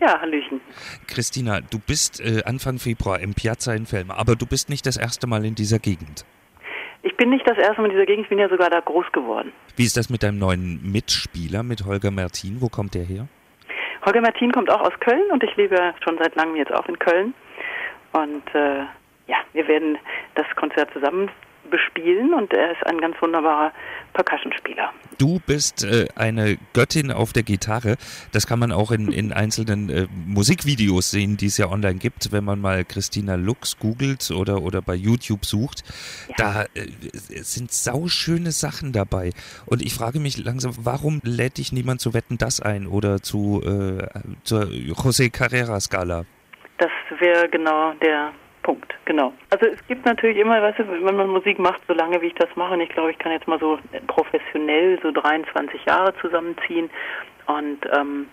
Ja, Hallöchen. Christina, du bist äh, Anfang Februar im Piazza in Felmer, aber du bist nicht das erste Mal in dieser Gegend. Ich bin nicht das erste Mal in dieser Gegend, ich bin ja sogar da groß geworden. Wie ist das mit deinem neuen Mitspieler, mit Holger Mertin? Wo kommt der her? Holger Mertin kommt auch aus Köln und ich lebe schon seit langem jetzt auch in Köln. Und äh, ja, wir werden das Konzert zusammen bespielen und er ist ein ganz wunderbarer Percussionspieler. Du bist äh, eine Göttin auf der Gitarre. Das kann man auch in, in einzelnen äh, Musikvideos sehen, die es ja online gibt, wenn man mal Christina Lux googelt oder, oder bei YouTube sucht. Ja. Da äh, sind sauschöne Sachen dabei. Und ich frage mich langsam, warum lädt dich niemand zu Wetten das ein oder zu äh, zur José Carrera Skala? Das wäre genau der Punkt, genau. Also es gibt natürlich immer, weißt du, wenn man Musik macht, so lange wie ich das mache, und ich glaube, ich kann jetzt mal so professionell so 23 Jahre zusammenziehen und ähm,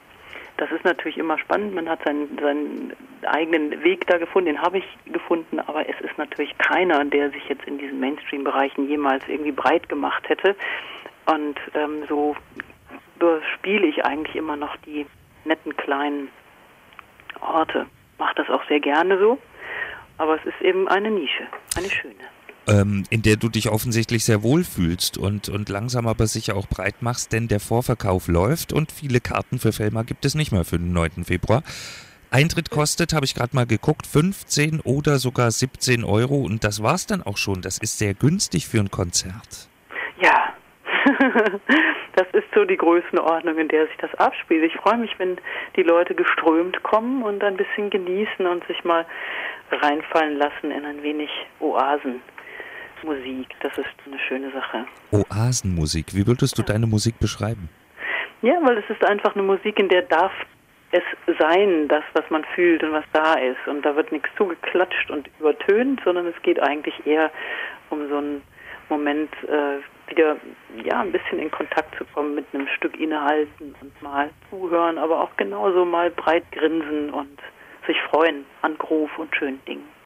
das ist natürlich immer spannend. Man hat seinen, seinen eigenen Weg da gefunden, den habe ich gefunden, aber es ist natürlich keiner, der sich jetzt in diesen Mainstream-Bereichen jemals irgendwie breit gemacht hätte. Und ähm, so spiele ich eigentlich immer noch die netten kleinen Orte. Mache das auch sehr gerne so. Aber es ist eben eine Nische, eine schöne. Ähm, in der du dich offensichtlich sehr wohl fühlst und, und langsam aber sicher auch breit machst, denn der Vorverkauf läuft und viele Karten für Felma gibt es nicht mehr für den 9. Februar. Eintritt kostet, habe ich gerade mal geguckt, 15 oder sogar 17 Euro und das war's dann auch schon. Das ist sehr günstig für ein Konzert. Das ist so die Größenordnung, in der sich das abspielt. Ich freue mich, wenn die Leute geströmt kommen und ein bisschen genießen und sich mal reinfallen lassen in ein wenig Oasenmusik. Das ist eine schöne Sache. Oasenmusik. Wie würdest du deine Musik beschreiben? Ja, weil es ist einfach eine Musik, in der darf es sein, das, was man fühlt und was da ist. Und da wird nichts zugeklatscht und übertönt, sondern es geht eigentlich eher um so einen Moment, äh, wieder ja ein bisschen in Kontakt zu kommen mit einem Stück innehalten und mal zuhören, aber auch genauso mal breit grinsen und sich freuen an Groove und schönen Dingen.